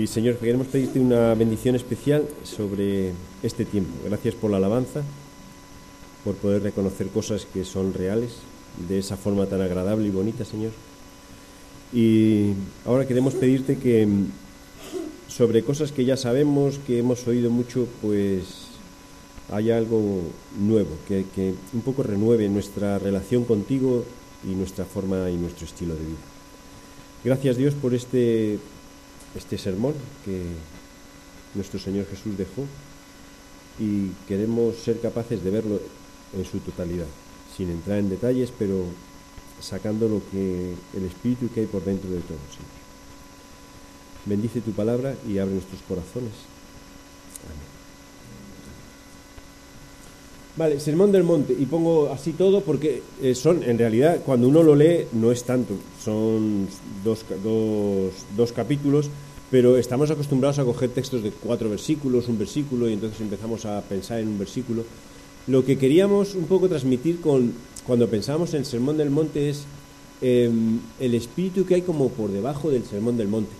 Y Señor, queremos pedirte una bendición especial sobre este tiempo. Gracias por la alabanza, por poder reconocer cosas que son reales de esa forma tan agradable y bonita, Señor. Y ahora queremos pedirte que sobre cosas que ya sabemos, que hemos oído mucho, pues haya algo nuevo, que, que un poco renueve nuestra relación contigo y nuestra forma y nuestro estilo de vida. Gracias Dios por este, este sermón que nuestro Señor Jesús dejó y queremos ser capaces de verlo en su totalidad, sin entrar en detalles, pero sacando lo que el espíritu que hay por dentro de todo, Señor. Bendice tu palabra y abre nuestros corazones. Amén. Vale, Sermón del Monte, y pongo así todo porque eh, son, en realidad, cuando uno lo lee, no es tanto, son dos, dos, dos capítulos, pero estamos acostumbrados a coger textos de cuatro versículos, un versículo, y entonces empezamos a pensar en un versículo. Lo que queríamos un poco transmitir con, cuando pensamos en el Sermón del Monte es eh, el espíritu que hay como por debajo del Sermón del Monte.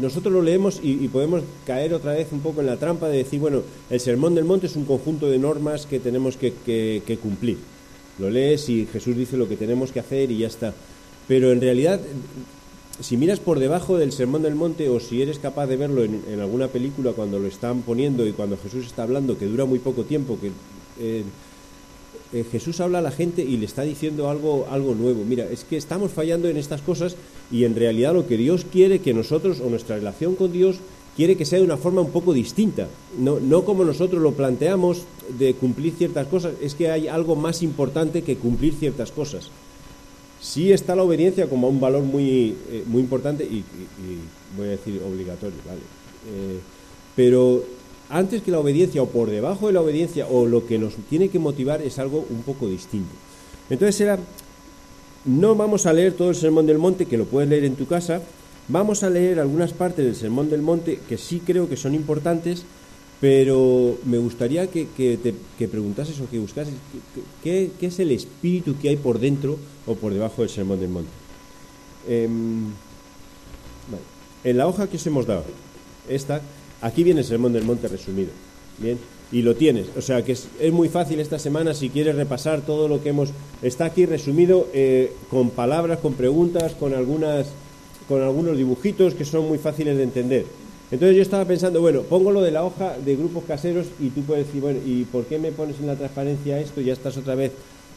Nosotros lo leemos y, podemos caer otra vez un poco en la trampa de decir, bueno, el Sermón del Monte es un conjunto de normas que tenemos que, que cumplir. Lo lees y Jesús dice lo que tenemos que hacer y ya está. Pero en realidad, si miras por debajo del Sermón del Monte o si eres capaz de verlo en, alguna película cuando lo están poniendo y cuando Jesús está hablando, que dura muy poco tiempo, que eh, eh, Jesús habla a la gente y le está diciendo algo, algo nuevo. Mira, es que estamos fallando en estas cosas y en realidad lo que Dios quiere que nosotros, o nuestra relación con Dios, quiere que sea de una forma un poco distinta. No, no como nosotros lo planteamos de cumplir ciertas cosas, es que hay algo más importante que cumplir ciertas cosas. Sí está la obediencia como un valor muy, eh, muy importante y, voy a decir obligatorio, ¿vale? Eh, pero antes que la obediencia o por debajo de la obediencia o lo que nos tiene que motivar es algo un poco distinto. Entonces era, no vamos a leer todo el Sermón del Monte, que lo puedes leer en tu casa, vamos a leer algunas partes del Sermón del Monte que sí creo que son importantes, pero me gustaría que, te que preguntases o que buscases qué, es el espíritu que hay por dentro o por debajo del Sermón del Monte. Vale. En la hoja que os hemos dado, esta, Aquí viene el Sermón del Monte resumido. Bien, y lo tienes. O sea que es, es, muy fácil esta semana si quieres repasar todo lo que hemos. Está aquí resumido eh, con palabras, con preguntas, con algunas, con algunos dibujitos que son muy fáciles de entender. Entonces yo estaba pensando, bueno, pongo lo de la hoja de grupos caseros y tú puedes decir, bueno, ¿y por qué me pones en la transparencia esto? Ya estás otra vez.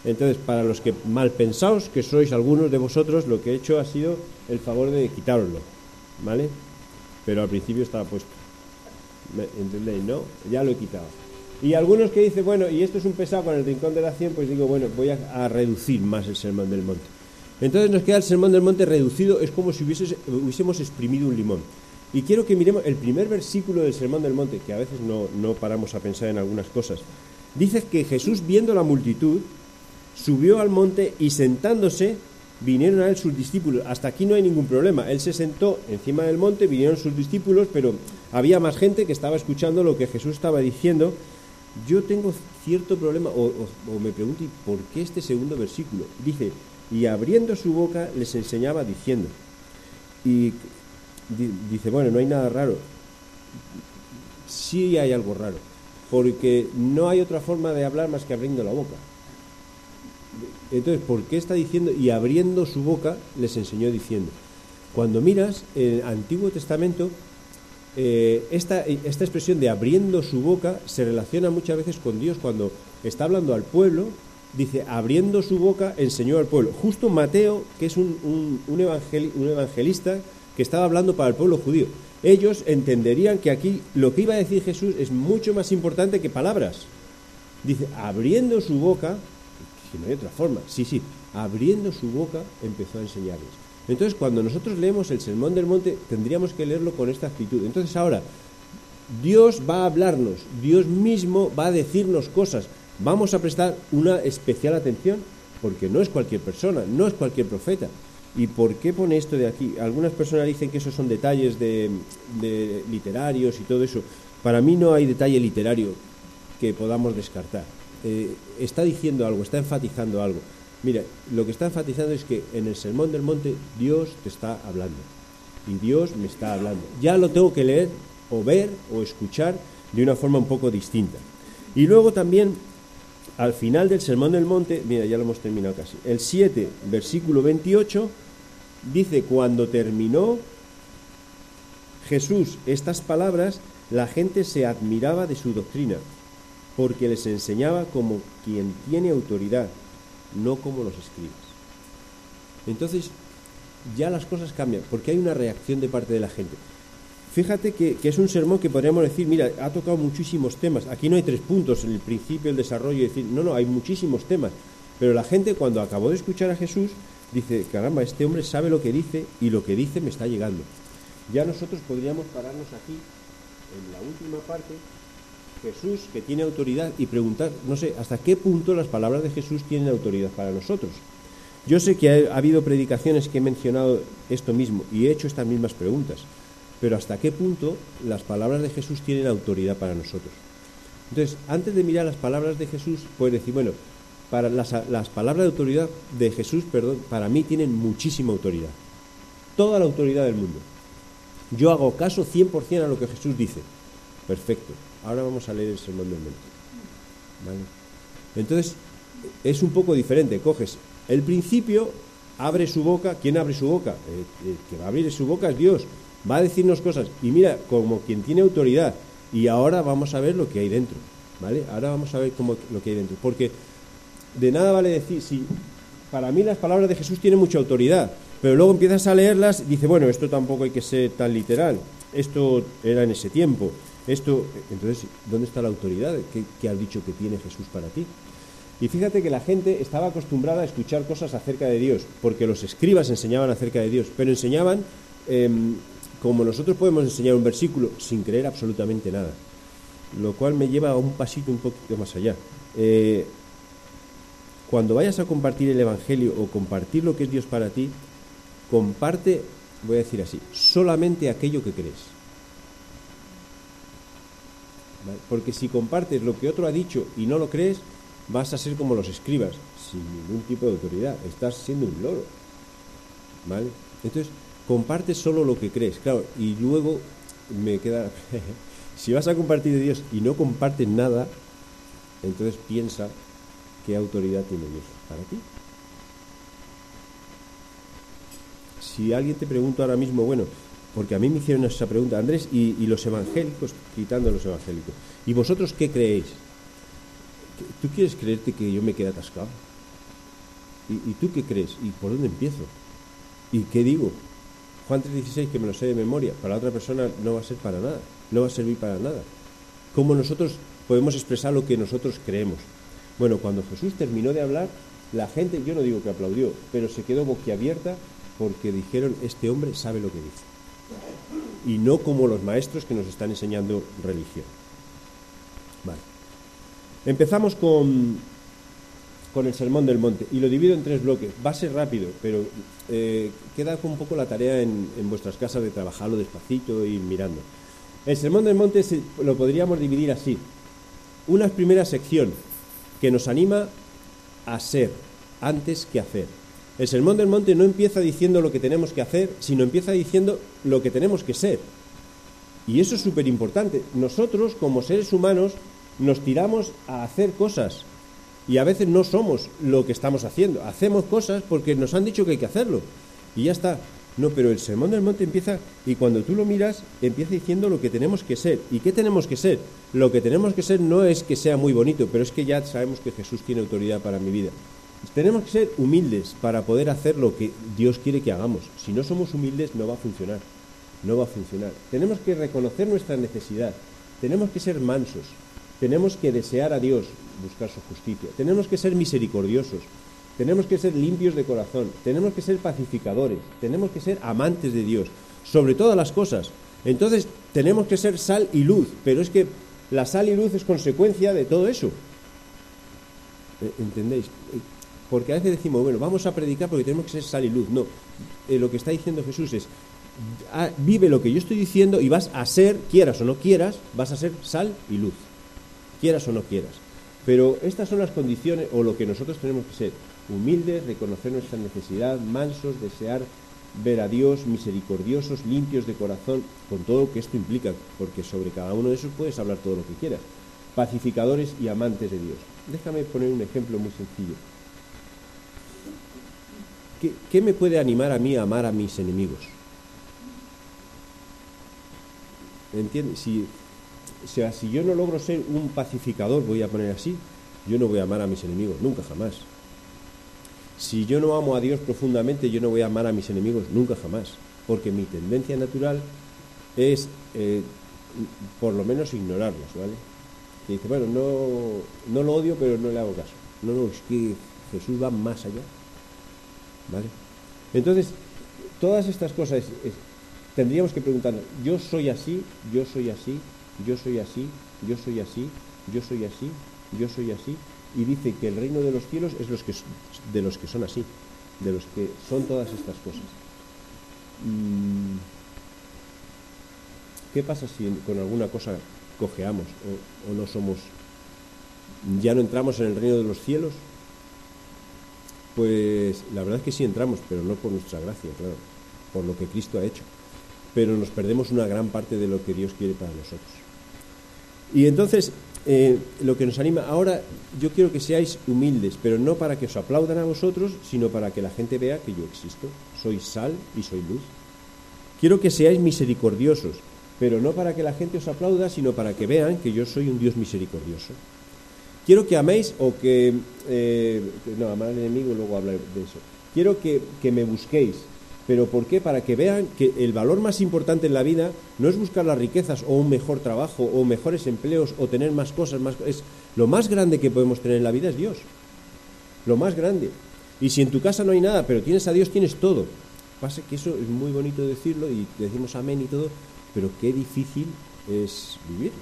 Entonces, para los que mal pensaos, que sois algunos de vosotros, lo que he hecho ha sido el favor de quitároslo, ¿vale? Pero al principio estaba puesto. ¿Entendéis? ¿No? Ya lo he quitado. Y algunos que dicen, bueno, y esto es un pesado con el rincón de la 100, pues digo, bueno, voy a, reducir más el sermón del monte. Entonces nos queda el sermón del monte reducido, es como si hubiésemos exprimido un limón. Y quiero que miremos el primer versículo del sermón del monte, que a veces no, no paramos a pensar en algunas cosas. Dice que Jesús, viendo la multitud, subió al monte y sentándose, vinieron a él sus discípulos. Hasta aquí no hay ningún problema. Él se sentó encima del monte, vinieron sus discípulos, pero había más gente que estaba escuchando lo que Jesús estaba diciendo. Yo tengo cierto problema, o, me pregunto, ¿y por qué este segundo versículo? Dice, y abriendo su boca les enseñaba diciendo. Y dice, bueno, no hay nada raro. Sí hay algo raro, porque no hay otra forma de hablar más que abriendo la boca. Entonces, ¿por qué está diciendo y abriendo su boca les enseñó diciendo? Cuando miras el Antiguo Testamento, eh, esta, esta expresión de abriendo su boca se relaciona muchas veces con Dios cuando está hablando al pueblo, dice abriendo su boca enseñó al pueblo. Justo Mateo, que es un, un, un, evangel, un evangelista que estaba hablando para el pueblo judío, ellos entenderían que aquí lo que iba a decir Jesús es mucho más importante que palabras. Dice, abriendo su boca, si no hay otra forma, sí, sí, abriendo su boca empezó a enseñarles. Entonces, cuando nosotros leemos el Sermón del Monte, tendríamos que leerlo con esta actitud. Entonces, ahora, Dios va a hablarnos, Dios mismo va a decirnos cosas. Vamos a prestar una especial atención, porque no es cualquier persona, no es cualquier profeta. ¿Y por qué pone esto de aquí? Algunas personas dicen que esos son detalles de, literarios y todo eso. Para mí no hay detalle literario que podamos descartar. Eh, está diciendo algo, está enfatizando algo. Mira, lo que está enfatizando es que en el Sermón del Monte Dios te está hablando. y Dios me está hablando. Ya lo tengo que leer o ver o escuchar de una forma un poco distinta. Y luego también al final del Sermón del Monte, mira, ya lo hemos terminado casi, el 7, versículo 28, dice, cuando terminó Jesús estas palabras, la gente se admiraba de su doctrina, porque les enseñaba como quien tiene autoridad, no como los escribas. Entonces, ya las cosas cambian, porque hay una reacción de parte de la gente. Fíjate que, es un sermón que podríamos decir, mira, ha tocado muchísimos temas. Aquí no hay tres puntos, el principio, el desarrollo, decir, no, no, hay muchísimos temas. Pero la gente cuando acabó de escuchar a Jesús dice, caramba, este hombre sabe lo que dice y lo que dice me está llegando. Ya nosotros podríamos pararnos aquí, en la última parte, Jesús que tiene autoridad y preguntar, no sé, hasta qué punto las palabras de Jesús tienen autoridad para nosotros. Yo sé que ha habido predicaciones que he mencionado esto mismo y he hecho estas mismas preguntas pero hasta qué punto las palabras de Jesús tienen autoridad para nosotros. Entonces, antes de mirar las palabras de Jesús, puedes decir, bueno, para las, palabras de autoridad de Jesús, perdón, para mí tienen muchísima autoridad. Toda la autoridad del mundo. Yo hago caso 100% a lo que Jesús dice. Perfecto. Ahora vamos a leer el Sermón del Monte. ¿Vale? Entonces, es un poco diferente. Coges el principio, abre su boca. ¿Quién abre su boca? El, que va a abrir su boca es Dios va a decirnos cosas y mira, como quien tiene autoridad. Y ahora vamos a ver lo que hay dentro, ¿vale? Ahora vamos a ver cómo, lo que hay dentro. Porque de nada vale decir, si para mí las palabras de Jesús tienen mucha autoridad, pero luego empiezas a leerlas y dice, bueno, esto tampoco hay que ser tan literal, esto era en ese tiempo, esto, entonces, ¿dónde está la autoridad? ¿Qué, qué has dicho que tiene Jesús para ti? Y fíjate que la gente estaba acostumbrada a escuchar cosas acerca de Dios, porque los escribas enseñaban acerca de Dios, pero enseñaban em, como nosotros podemos enseñar un versículo sin creer absolutamente nada, lo cual me lleva a un pasito un poquito más allá. Eh, cuando vayas a compartir el Evangelio o compartir lo que es Dios para ti, comparte, voy a decir así, solamente aquello que crees. Porque si compartes lo que otro ha dicho y no lo crees, vas a ser como los escribas, sin ningún tipo de autoridad. Estás siendo un loro. ¿Vale? Entonces, comparte solo lo que crees, claro, y luego me queda, si vas a compartir de Dios y no compartes nada, entonces piensa qué autoridad tiene Dios para ti. Si alguien te pregunta ahora mismo, bueno, porque a mí me hicieron esa pregunta, Andrés, y, los evangélicos, quitando los evangélicos, ¿y vosotros qué creéis? ¿Tú quieres creerte que yo me quedé atascado? ¿Y, ¿Y tú qué crees? ¿Y por dónde empiezo? ¿Y qué digo? Juan 3:16, que me lo sé de memoria, para otra persona no va a ser para nada, no va a servir para nada. ¿Cómo nosotros podemos expresar lo que nosotros creemos? Bueno, cuando Jesús terminó de hablar, la gente, yo no digo que aplaudió, pero se quedó boquiabierta porque dijeron, este hombre sabe lo que dice. Y no como los maestros que nos están enseñando religión. Vale. Empezamos con con el Sermón del Monte y lo divido en tres bloques. Va a ser rápido, pero eh, queda un poco la tarea en, vuestras casas de trabajarlo despacito y mirando. El Sermón del Monte lo podríamos dividir así. Una primera sección que nos anima a ser antes que hacer. El Sermón del Monte no empieza diciendo lo que tenemos que hacer, sino empieza diciendo lo que tenemos que ser. Y eso es súper importante. Nosotros, como seres humanos, nos tiramos a hacer cosas y a veces no somos lo que estamos haciendo. Hacemos cosas porque nos han dicho que hay que hacerlo. Y ya está. No, pero el sermón del monte empieza y cuando tú lo miras empieza diciendo lo que tenemos que ser. ¿Y qué tenemos que ser? Lo que tenemos que ser no es que sea muy bonito, pero es que ya sabemos que Jesús tiene autoridad para mi vida. Tenemos que ser humildes para poder hacer lo que Dios quiere que hagamos. Si no somos humildes no va a funcionar. No va a funcionar. Tenemos que reconocer nuestra necesidad. Tenemos que ser mansos. Tenemos que desear a Dios, buscar su justicia. Tenemos que ser misericordiosos. Tenemos que ser limpios de corazón. Tenemos que ser pacificadores. Tenemos que ser amantes de Dios. Sobre todas las cosas. Entonces, tenemos que ser sal y luz. Pero es que la sal y luz es consecuencia de todo eso. ¿E-, ¿Entendéis? Porque a veces decimos, bueno, vamos a predicar porque tenemos que ser sal y luz. No, eh, lo que está diciendo Jesús es, ah, vive lo que yo estoy diciendo y vas a ser, quieras o no quieras, vas a ser sal y luz quieras o no quieras. Pero estas son las condiciones o lo que nosotros tenemos que ser, humildes, reconocer nuestra necesidad, mansos, desear ver a Dios misericordiosos, limpios de corazón, con todo lo que esto implica, porque sobre cada uno de esos puedes hablar todo lo que quieras. Pacificadores y amantes de Dios. Déjame poner un ejemplo muy sencillo. ¿Qué, me puede animar a mí a amar a mis enemigos? ¿Entiendes? Si, sea, si yo no logro ser un pacificador, voy a poner así, yo no voy a amar a mis enemigos, nunca jamás. Si yo no amo a Dios profundamente, yo no voy a amar a mis enemigos nunca jamás, porque mi tendencia natural es, eh, por lo menos, ignorarlos, ¿vale? Que dice, bueno, no, no lo odio, pero no le hago caso. No, no, es que Jesús va más allá, ¿vale? Entonces, todas estas cosas tendríamos que preguntarnos, yo soy así, yo soy así, yo soy así, yo soy así, yo soy así, yo soy así, y dice que el reino de los cielos es de los que son así, de los que son todas estas cosas. ¿Qué pasa si con alguna cosa cojeamos o no somos, ya no entramos en el reino de los cielos? Pues la verdad es que sí entramos, pero no por nuestra gracia, claro, por lo que Cristo ha hecho. Pero nos perdemos una gran parte de lo que Dios quiere para nosotros. Y entonces, eh, lo que nos anima ahora, yo quiero que seáis humildes, pero no para que os aplaudan a vosotros, sino para que la gente vea que yo existo. Soy sal y soy luz. Quiero que seáis misericordiosos, pero no para que la gente os aplauda, sino para que vean que yo soy un Dios misericordioso. Quiero que améis o que... Eh, no, amar al enemigo, luego hablar de eso. Quiero que, que me busquéis, ¿Pero por qué? Para que vean que el valor más importante en la vida no es buscar las riquezas o un mejor trabajo o mejores empleos o tener más cosas, más es lo más grande que podemos tener en la vida es Dios. Lo más grande. Y si en tu casa no hay nada, pero tienes a Dios, tienes todo. Pasa que eso es muy bonito decirlo y decimos amén y todo, pero qué difícil es vivir.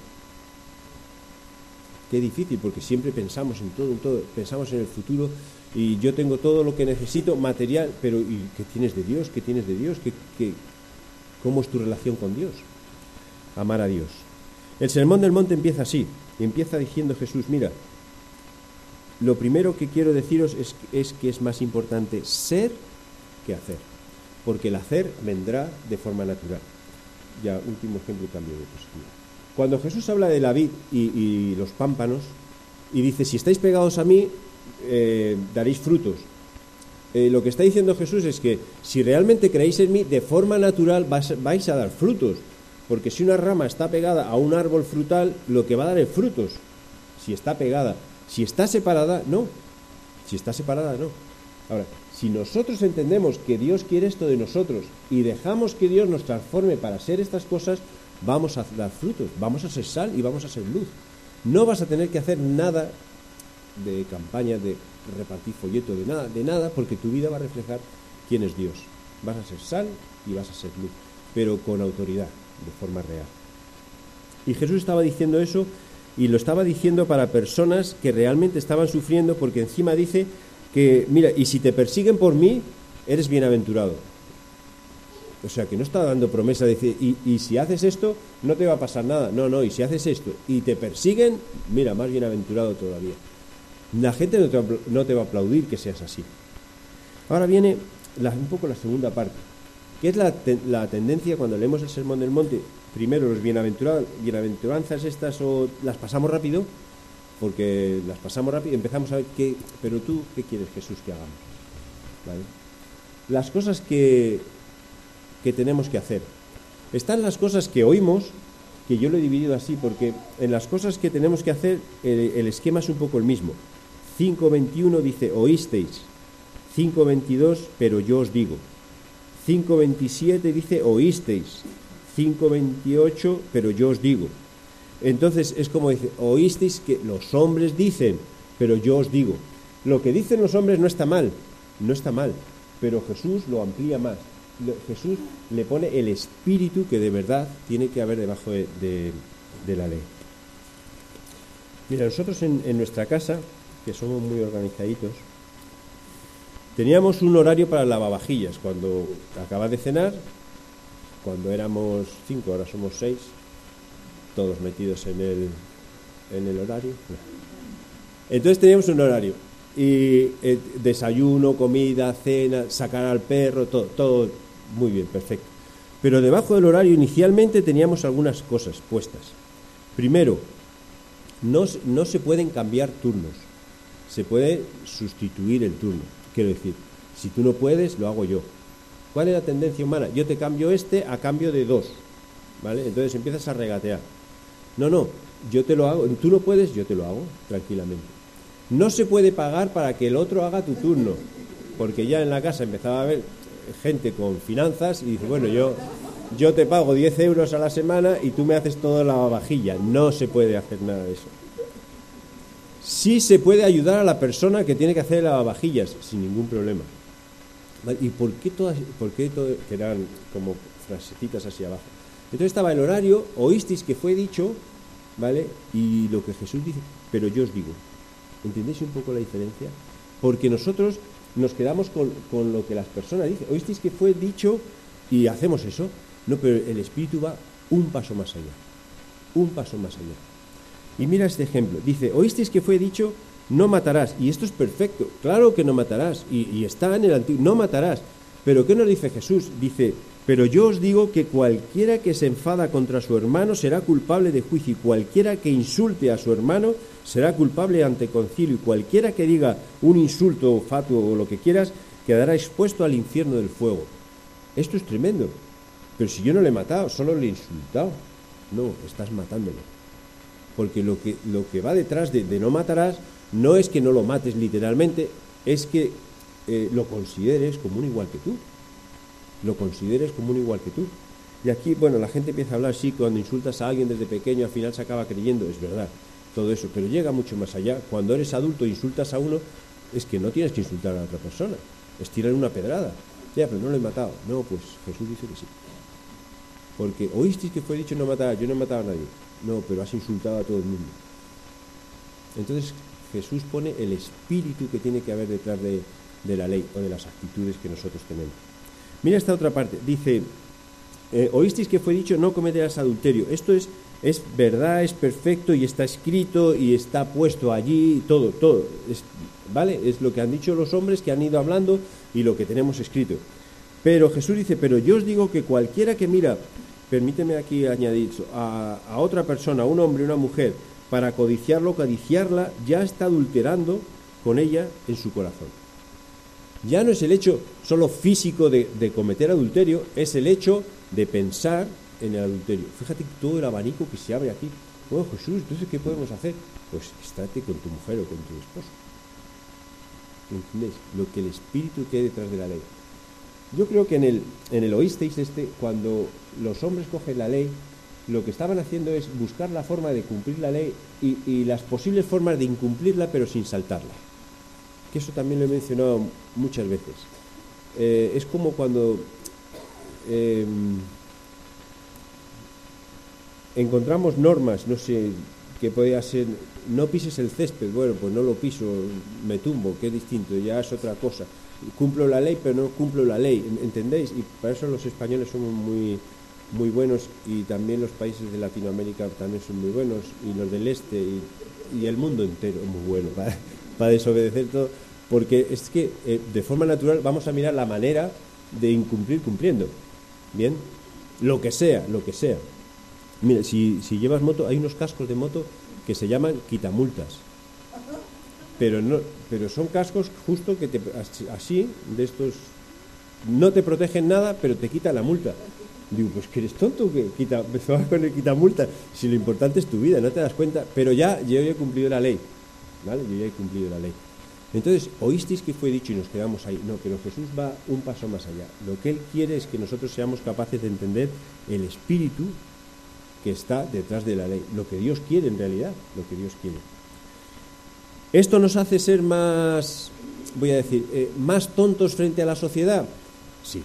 Qué difícil, porque siempre pensamos en todo, en todo, pensamos en el futuro y yo tengo todo lo que necesito, material, pero ¿y qué tienes de Dios? ¿Qué tienes de Dios? ¿Qué, cómo es tu relación con Dios? Amar a Dios. El sermón del monte empieza así, empieza diciendo Jesús, mira, lo primero que quiero deciros es, es que es más importante ser que hacer, porque el hacer vendrá de forma natural. Ya, último ejemplo y cambio de postura. Cuando Jesús habla de la vid y, y los pámpanos, y dice, si estáis pegados a mí, eh, daréis frutos. Eh, lo que está diciendo Jesús es que si realmente creéis en mí, de forma natural vais a dar frutos. Porque si una rama está pegada a un árbol frutal, lo que va a dar es frutos. Si está pegada. Si está separada, no. Si está separada, no. Ahora, si nosotros entendemos que Dios quiere esto de nosotros y dejamos que Dios nos transforme para ser estas cosas, vamos a dar frutos, vamos a ser sal y vamos a ser luz. No vas a tener que hacer nada de campaña, de repartir folleto, de nada, de nada, porque tu vida va a reflejar quién es Dios. Vas a ser sal y vas a ser luz, pero con autoridad, de forma real. Y Jesús estaba diciendo eso y lo estaba diciendo para personas que realmente estaban sufriendo, porque encima dice que, mira, y si te persiguen por mí, eres bienaventurado. O sea, que no está dando promesa de decir, y, si haces esto, no te va a pasar nada. No, no, y si haces esto y te persiguen, mira, más bienaventurado todavía. La gente no te, va, a aplaudir que seas así. Ahora viene un poco la segunda parte, que es la, tendencia cuando leemos el Sermón del Monte. Primero, los bienaventuranzas estas o las pasamos rápido, porque las pasamos rápido y empezamos a ver qué, pero tú, ¿qué quieres Jesús que hagamos? Las cosas que, que tenemos que hacer. Están las cosas que oímos, que yo lo he dividido así, porque en las cosas que tenemos que hacer el esquema es un poco el mismo. 5.21 dice, oísteis. 5.22, pero yo os digo. 5.27 dice, oísteis. 5.28, pero yo os digo. Entonces es como dice, oísteis que los hombres dicen, pero yo os digo. Lo que dicen los hombres no está mal, no está mal, pero Jesús lo amplía más. Jesús le pone el espíritu que de verdad tiene que haber debajo de, la ley. Mira, nosotros en nuestra casa que somos muy organizaditos, teníamos un horario para lavavajillas. Cuando acabas de cenar, cuando éramos cinco, ahora somos seis, todos metidos en el, en el horario. Entonces teníamos un horario. Y eh, desayuno, comida, cena, sacar al perro, todo, todo Muy bien, perfecto. Pero debajo del horario inicialmente teníamos algunas cosas puestas. Primero, no, no se pueden cambiar turnos, se puede sustituir el turno. Quiero decir, si tú no puedes, lo hago yo. ¿Cuál es la tendencia humana? Yo te cambio este a cambio de dos. ¿Vale? Entonces empiezas a regatear. No, no, yo te lo hago. Tú no puedes, yo te lo hago tranquilamente. No se puede pagar para que el otro haga tu turno, porque ya en la casa empezaba a haber gente con finanzas y dice, bueno, yo, yo te pago 10 euros a la semana y tú me haces toda la vajilla. No se puede hacer nada de eso. Sí se puede ayudar a la persona que tiene que hacer lavavajillas, sin ningún problema. ¿Y por qué todas, por qué como frasecitas así abajo? Entonces estaba el horario, oísteis que fue dicho, ¿vale? Y lo que Jesús dice, pero yo os digo, ¿entendéis un poco la diferencia? Porque nosotros nos quedamos con, con lo que las personas dicen. Oísteis que fue dicho y hacemos eso. No, pero el Espíritu va un paso más allá. Un paso más allá. Y mira este ejemplo. Dice, oísteis que fue dicho, no matarás. Y esto es perfecto. Claro que no matarás. Y, está en el antiguo, no matarás. Pero ¿qué nos dice Jesús? Dice, pero yo os digo que cualquiera que se enfada contra su hermano será culpable de juicio y cualquiera que insulte a su hermano será culpable ante concilio y cualquiera que diga un insulto fatuo o lo que quieras quedará expuesto al infierno del fuego. Esto es tremendo. Pero si yo no le he matado, solo le he insultado. No, estás matándolo. Porque lo que, lo que va detrás de, no matarás no es que no lo mates literalmente, es que eh, lo consideres como un igual que tú lo consideres como un igual que tú. Y aquí, bueno, la gente empieza a hablar, sí, cuando insultas a alguien desde pequeño, al final se acaba creyendo, es verdad, todo eso, pero llega mucho más allá. Cuando eres adulto e insultas a uno, es que no tienes que insultar a otra persona, es tirar una pedrada. Ya, pero no lo he matado. No, pues Jesús dice que sí. Porque oísteis que fue dicho no matar, yo no he matado a nadie. No, pero has insultado a todo el mundo. Entonces Jesús pone el espíritu que tiene que haber detrás de, la ley o de las actitudes que nosotros tenemos. Mira esta otra parte. Dice, eh, oísteis que fue dicho, no cometerás adulterio. Esto es, es verdad, es perfecto y está escrito y está puesto allí, todo, todo. Es, ¿Vale? Es lo que han dicho los hombres que han ido hablando y lo que tenemos escrito. Pero Jesús dice, pero yo os digo que cualquiera que mira, permíteme aquí añadir, a, otra persona, un hombre, una mujer, para codiciarlo, codiciarla, ya está adulterando con ella en su corazón. Ya no es el hecho solo físico de, cometer adulterio, es el hecho de pensar en el adulterio. Fíjate todo el abanico que se abre aquí. Oh Jesús, entonces ¿qué podemos hacer? Pues estate con tu mujer o con tu esposo. ¿Entendéis? Lo que el espíritu que detrás de la ley. Yo creo que en el, en el oísteis este, cuando los hombres cogen la ley, lo que estaban haciendo es buscar la forma de cumplir la ley y, las posibles formas de incumplirla pero sin saltarla que eso también lo he mencionado muchas veces. Eh, es como cuando eh, encontramos normas, no sé, que podía ser, no pises el césped, bueno, pues no lo piso, me tumbo, que es distinto, ya es otra cosa. Cumplo la ley, pero no cumplo la ley, ¿entendéis? Y para eso los españoles somos muy, muy buenos y también los países de Latinoamérica también son muy buenos y los del este y, el mundo entero muy bueno para, para desobedecer todo, porque es que eh, de forma natural vamos a mirar la manera de incumplir cumpliendo. Bien, lo que sea, lo que sea. Mira, si, si llevas moto, hay unos cascos de moto que se llaman quitamultas. Pero, no, pero son cascos justo que te, así, de estos, no te protegen nada, pero te quitan la multa. Digo, pues que eres tonto que quita, con el quitamulta. Si lo importante es tu vida, no te das cuenta. Pero ya yo ya he cumplido la ley. ¿Vale? Yo ya he cumplido la ley. Entonces, oísteis que fue dicho y nos quedamos ahí. No, pero Jesús va un paso más allá. Lo que Él quiere es que nosotros seamos capaces de entender el espíritu que está detrás de la ley. Lo que Dios quiere en realidad, lo que Dios quiere. ¿Esto nos hace ser más, voy a decir, eh, más tontos frente a la sociedad? Sí.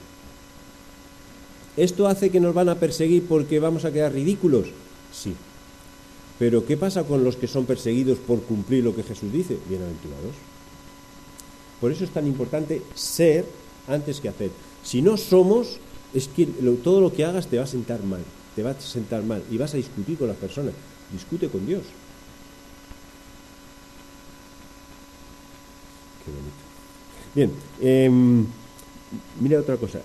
¿Esto hace que nos van a perseguir porque vamos a quedar ridículos? Sí. Pero ¿qué pasa con los que son perseguidos por cumplir lo que Jesús dice? Bienaventurados. Por eso es tan importante ser antes que hacer. Si no somos, es que todo lo que hagas te va a sentar mal, te va a sentar mal y vas a discutir con las personas. Discute con Dios. Qué bonito. Bien, eh, mira otra cosa.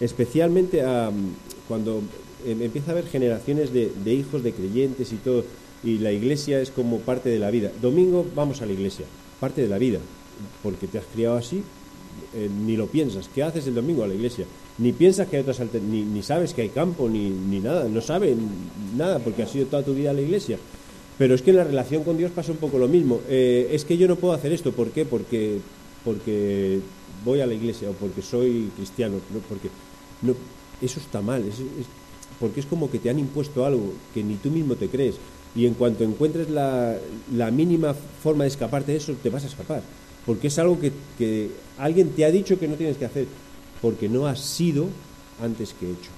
especialmente a, cuando em, empieza a haber generaciones de, hijos de creyentes y todo, y la iglesia es como parte de la vida. Domingo vamos a la iglesia, parte de la vida, porque te has criado así, eh, ni lo piensas. ¿Qué haces el domingo a la iglesia? Ni piensas que hay otras ni, ni sabes que hay campo, ni, ni nada, no sabes nada, porque has ido toda tu vida a la iglesia. Pero es que en la relación con Dios pasa un poco lo mismo. Eh, es que yo no puedo hacer esto, ¿por qué? Porque, porque voy a la iglesia o porque soy cristiano, ¿no? porque no, eso está mal, porque es como que te han impuesto algo que ni tú mismo te crees y en cuanto encuentres la, la mínima forma de escaparte de eso, te vas a escapar, porque es algo que, que alguien te ha dicho que no tienes que hacer, porque no has sido antes que hecho.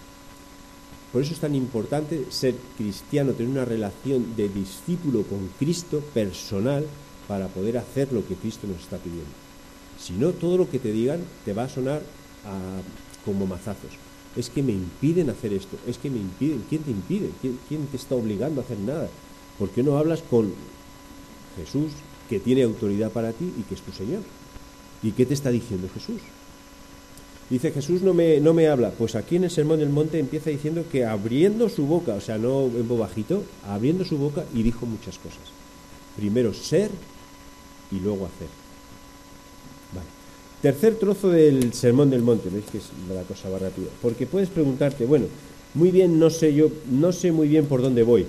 Por eso es tan importante ser cristiano, tener una relación de discípulo con Cristo personal para poder hacer lo que Cristo nos está pidiendo. Si no, todo lo que te digan te va a sonar como mazazos. Es que me impiden hacer esto, es que me impiden. ¿Quién te impide? ¿Quién, ¿Quién te está obligando a hacer nada? ¿Por qué no hablas con Jesús, que tiene autoridad para ti y que es tu Señor? ¿Y qué te está diciendo Jesús? Dice Jesús no me, no me habla. Pues aquí en el Sermón del Monte empieza diciendo que abriendo su boca, o sea, no en bobajito, abriendo su boca y dijo muchas cosas. Primero ser y luego hacer. Vale. Tercer trozo del Sermón del Monte, veis que es la cosa va. Porque puedes preguntarte, bueno, muy bien, no sé yo, no sé muy bien por dónde voy.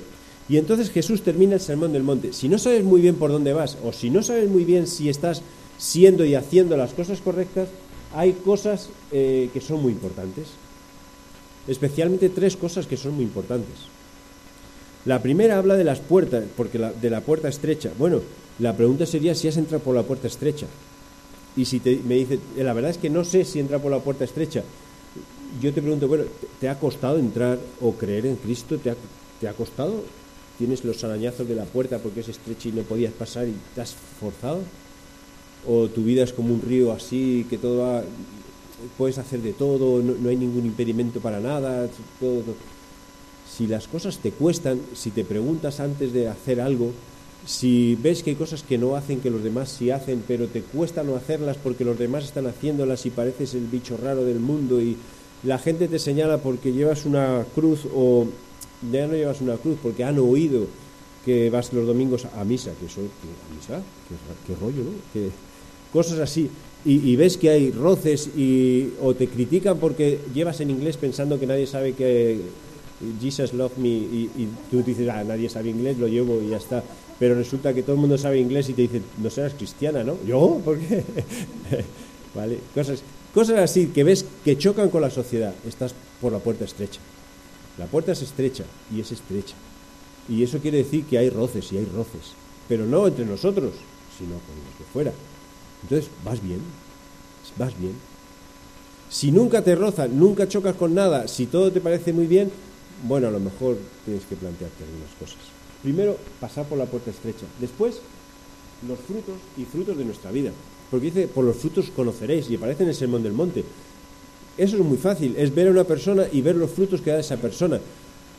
Y entonces Jesús termina el Sermón del Monte. Si no sabes muy bien por dónde vas, o si no sabes muy bien si estás siendo y haciendo las cosas correctas, hay cosas eh, que son muy importantes. Especialmente tres cosas que son muy importantes. La primera habla de las puertas, porque la, de la puerta estrecha. Bueno, la pregunta sería si has entrado por la puerta estrecha. Y si te, me dice, eh, la verdad es que no sé si entra por la puerta estrecha. Yo te pregunto, bueno, ¿te ha costado entrar o creer en Cristo? ¿Te ha, te ha costado? ¿Tienes los arañazos de la puerta porque es estrecha y no podías pasar y te has forzado? O tu vida es como un río así, que todo va, puedes hacer de todo, no, hay ningún impedimento para nada, todo, Si las cosas te cuestan, si te preguntas antes de hacer algo, si ves que hay cosas que no hacen que los demás sí hacen, pero te cuesta no hacerlas porque los demás están haciéndolas y pareces el bicho raro del mundo y la gente te señala porque llevas una cruz o ya no llevas una cruz porque han oído que vas los domingos a misa, que eso, a misa, qué, rollo, ¿no? Que, cosas así. Y, ves que hay roces y, o te critican porque llevas en inglés pensando que nadie sabe que Jesus love me y, tú dices, ah, nadie sabe inglés, lo llevo y ya está. Pero resulta que todo el mundo sabe inglés y te dicen, no serás cristiana, ¿no? ¿Yo? ¿Por qué? ¿Vale? Cosas, cosas así que ves que chocan con la sociedad. Estás por la puerta estrecha. La puerta es estrecha y es estrecha. Y eso quiere decir que hay roces y hay roces. Pero no entre nosotros, sino con los de fuera. Entonces, vas bien, vas bien. Si nunca te rozan, nunca chocas con nada, si todo te parece muy bien, bueno, a lo mejor tienes que plantearte algunas cosas. Primero, pasar por la puerta estrecha. Después, los frutos y frutos de nuestra vida. Porque dice, por los frutos conoceréis, y aparece en el Sermón del Monte. Eso es muy fácil, es ver a una persona y ver los frutos que da esa persona.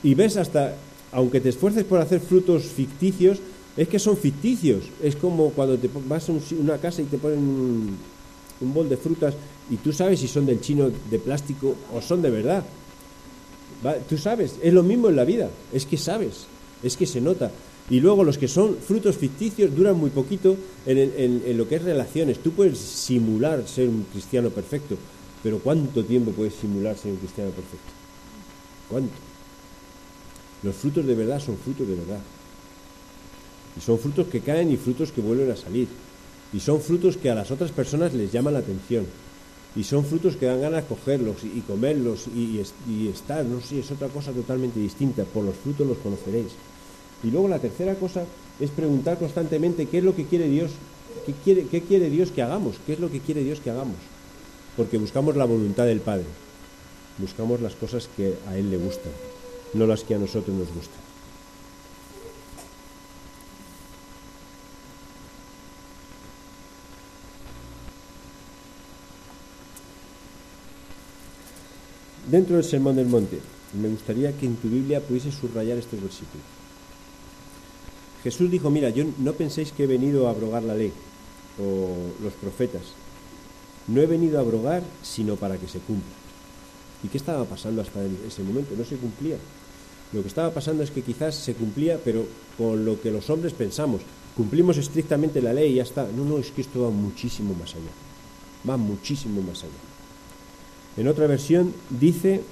Y ves hasta, aunque te esfuerces por hacer frutos ficticios, es que son ficticios. Es como cuando te vas a una casa y te ponen un, bol de frutas y tú sabes si son del chino de plástico o son de verdad. Tú sabes, es lo mismo en la vida, es que sabes, es que se nota. Y luego los que son frutos ficticios duran muy poquito en, en, lo que es relaciones. Tú puedes simular ser un cristiano perfecto, pero ¿cuánto tiempo puedes simular ser un cristiano perfecto? ¿Cuánto? Los frutos de verdad son frutos de verdad. Y son frutos que caen y frutos que vuelven a salir. Y son frutos que a las otras personas les llaman la atención. Y son frutos que dan ganas de cogerlos y, comerlos y, estar, no sé, es otra cosa totalmente distinta. Por los frutos los conoceréis. Y luego la tercera cosa es preguntar constantemente qué es lo que quiere Dios, qué quiere, qué quiere Dios que hagamos, qué es lo que quiere Dios que hagamos. Porque buscamos la voluntad del Padre. Buscamos las cosas que a Él le gustan, no las que a nosotros nos gustan. Dentro del Sermón del Monte, me gustaría que en tu Biblia pudiese subrayar este versículo. Jesús dijo, mira, yo no penséis que he venido a abrogar la ley o los profetas. No he venido a abrogar, sino para que se cumpla. ¿Y qué estaba pasando hasta ese momento? No se cumplía. Lo que estaba pasando es que quizás se cumplía, pero con lo que los hombres pensamos. Cumplimos estrictamente la ley y ya está. No, no, es que esto va muchísimo más allá. Va muchísimo más allá. En otra versión dice,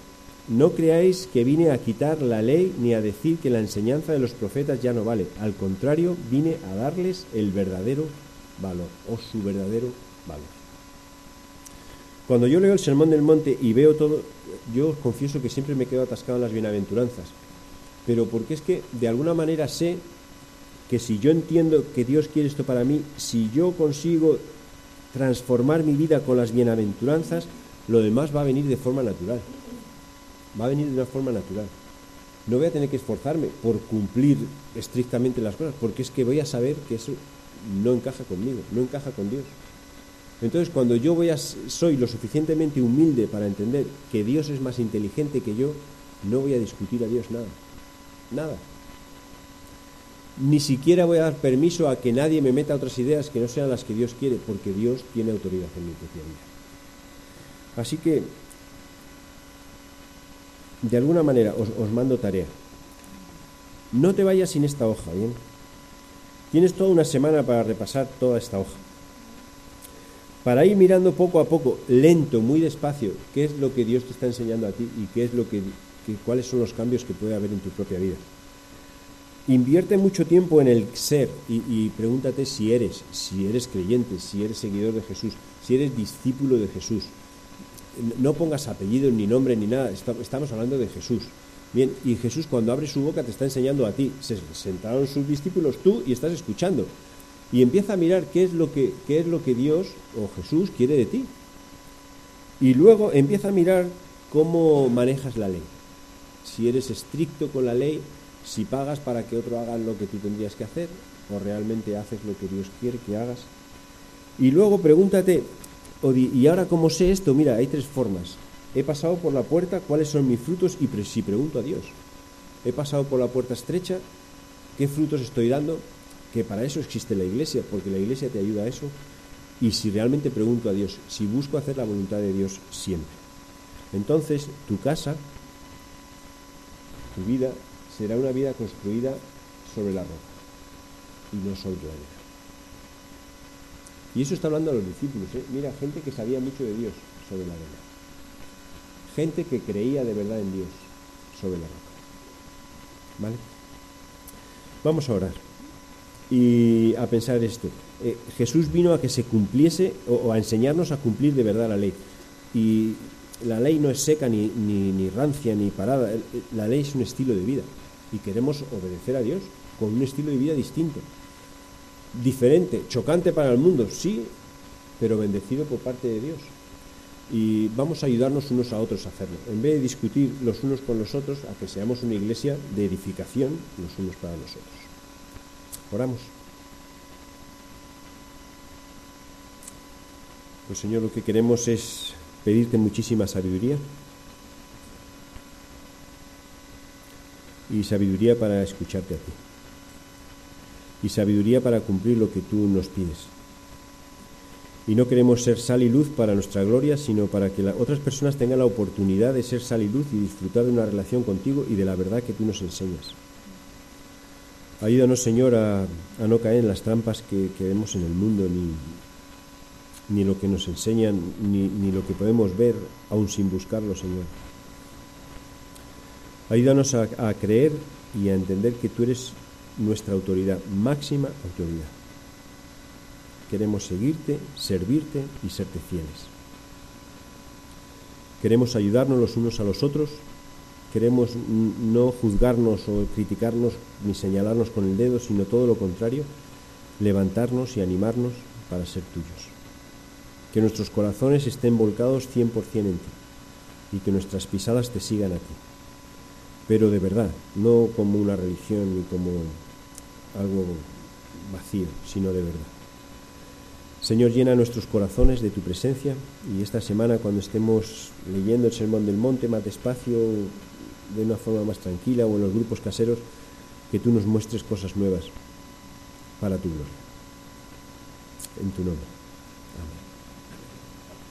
no creáis que vine a quitar la ley ni a decir que la enseñanza de los profetas ya no vale. Al contrario, vine a darles el verdadero valor o su verdadero valor. Cuando yo leo el Sermón del Monte y veo todo, yo confieso que siempre me quedo atascado en las bienaventuranzas. Pero porque es que de alguna manera sé que si yo entiendo que Dios quiere esto para mí, si yo consigo transformar mi vida con las bienaventuranzas, lo demás va a venir de forma natural. Va a venir de una forma natural. No voy a tener que esforzarme por cumplir estrictamente las cosas, porque es que voy a saber que eso no encaja conmigo, no encaja con Dios. Entonces, cuando yo voy a, soy lo suficientemente humilde para entender que Dios es más inteligente que yo, no voy a discutir a Dios nada. Nada. Ni siquiera voy a dar permiso a que nadie me meta otras ideas que no sean las que Dios quiere, porque Dios tiene autoridad en mi propia vida. Así que, de alguna manera, os, os mando tarea. No te vayas sin esta hoja, ¿bien? Tienes toda una semana para repasar toda esta hoja. Para ir mirando poco a poco, lento, muy despacio, qué es lo que Dios te está enseñando a ti y qué es lo que, cuáles son los cambios que puede haber en tu propia vida. Invierte mucho tiempo en el ser y, y pregúntate si eres, si eres creyente, si eres seguidor de Jesús, si eres discípulo de Jesús. No pongas apellido ni nombre ni nada, estamos hablando de Jesús. Bien, y Jesús cuando abre su boca te está enseñando a ti. Se sentaron sus discípulos tú y estás escuchando. Y empieza a mirar qué es lo que, qué es lo que Dios o Jesús quiere de ti. Y luego empieza a mirar cómo manejas la ley. Si eres estricto con la ley, si pagas para que otro haga lo que tú tendrías que hacer, o realmente haces lo que Dios quiere que hagas. Y luego pregúntate, ¿y ahora cómo sé esto? Mira, hay tres formas. He pasado por la puerta, ¿cuáles son mis frutos? Y si pregunto a Dios, he pasado por la puerta estrecha, ¿qué frutos estoy dando? Que para eso existe la iglesia, porque la iglesia te ayuda a eso. Y si realmente pregunto a Dios, si busco hacer la voluntad de Dios siempre, entonces tu casa, tu vida, será una vida construida sobre la roca y no sobre la arena. Y eso está hablando a los discípulos. ¿eh? Mira, gente que sabía mucho de Dios sobre la arena gente que creía de verdad en Dios sobre la roca. ¿Vale? Vamos a orar y a pensar esto. Eh, Jesús vino a que se cumpliese o, a enseñarnos a cumplir de verdad la ley. Y la ley no es seca ni, ni, ni rancia ni parada. La ley es un estilo de vida. Y queremos obedecer a Dios con un estilo de vida distinto. Diferente, chocante para el mundo, sí, pero bendecido por parte de Dios y vamos a ayudarnos unos a otros a hacerlo. En vez de discutir los unos con los otros, a que seamos una iglesia de edificación los unos para los otros. Oramos. Pues Señor, lo que queremos es pedirte muchísima sabiduría y sabiduría para escucharte a ti y sabiduría para cumplir lo que tú nos pides. Y no queremos ser sal y luz para nuestra gloria, sino para que otras personas tengan la oportunidad de ser sal y luz y disfrutar de una relación contigo y de la verdad que tú nos enseñas. Ayúdanos, Señor, a, no caer en las trampas que, vemos en el mundo, ni, ni lo que nos enseñan, ni, ni lo que podemos ver, aún sin buscarlo, Señor. Ayúdanos a, a creer y a entender que tú eres nuestra autoridad, máxima autoridad. Queremos seguirte, servirte y serte fieles. Queremos ayudarnos los unos a los otros. Queremos no juzgarnos o criticarnos ni señalarnos con el dedo, sino todo lo contrario, levantarnos y animarnos para ser tuyos. Que nuestros corazones estén volcados 100% en ti y que nuestras pisadas te sigan a ti. Pero de verdad, no como una religión ni como algo vacío, sino de verdad. Señor, llena nuestros corazones de tu presencia y esta semana cuando estemos leyendo el Sermón del Monte más despacio, de una forma más tranquila o en los grupos caseros, que tú nos muestres cosas nuevas para tu gloria. En tu nombre.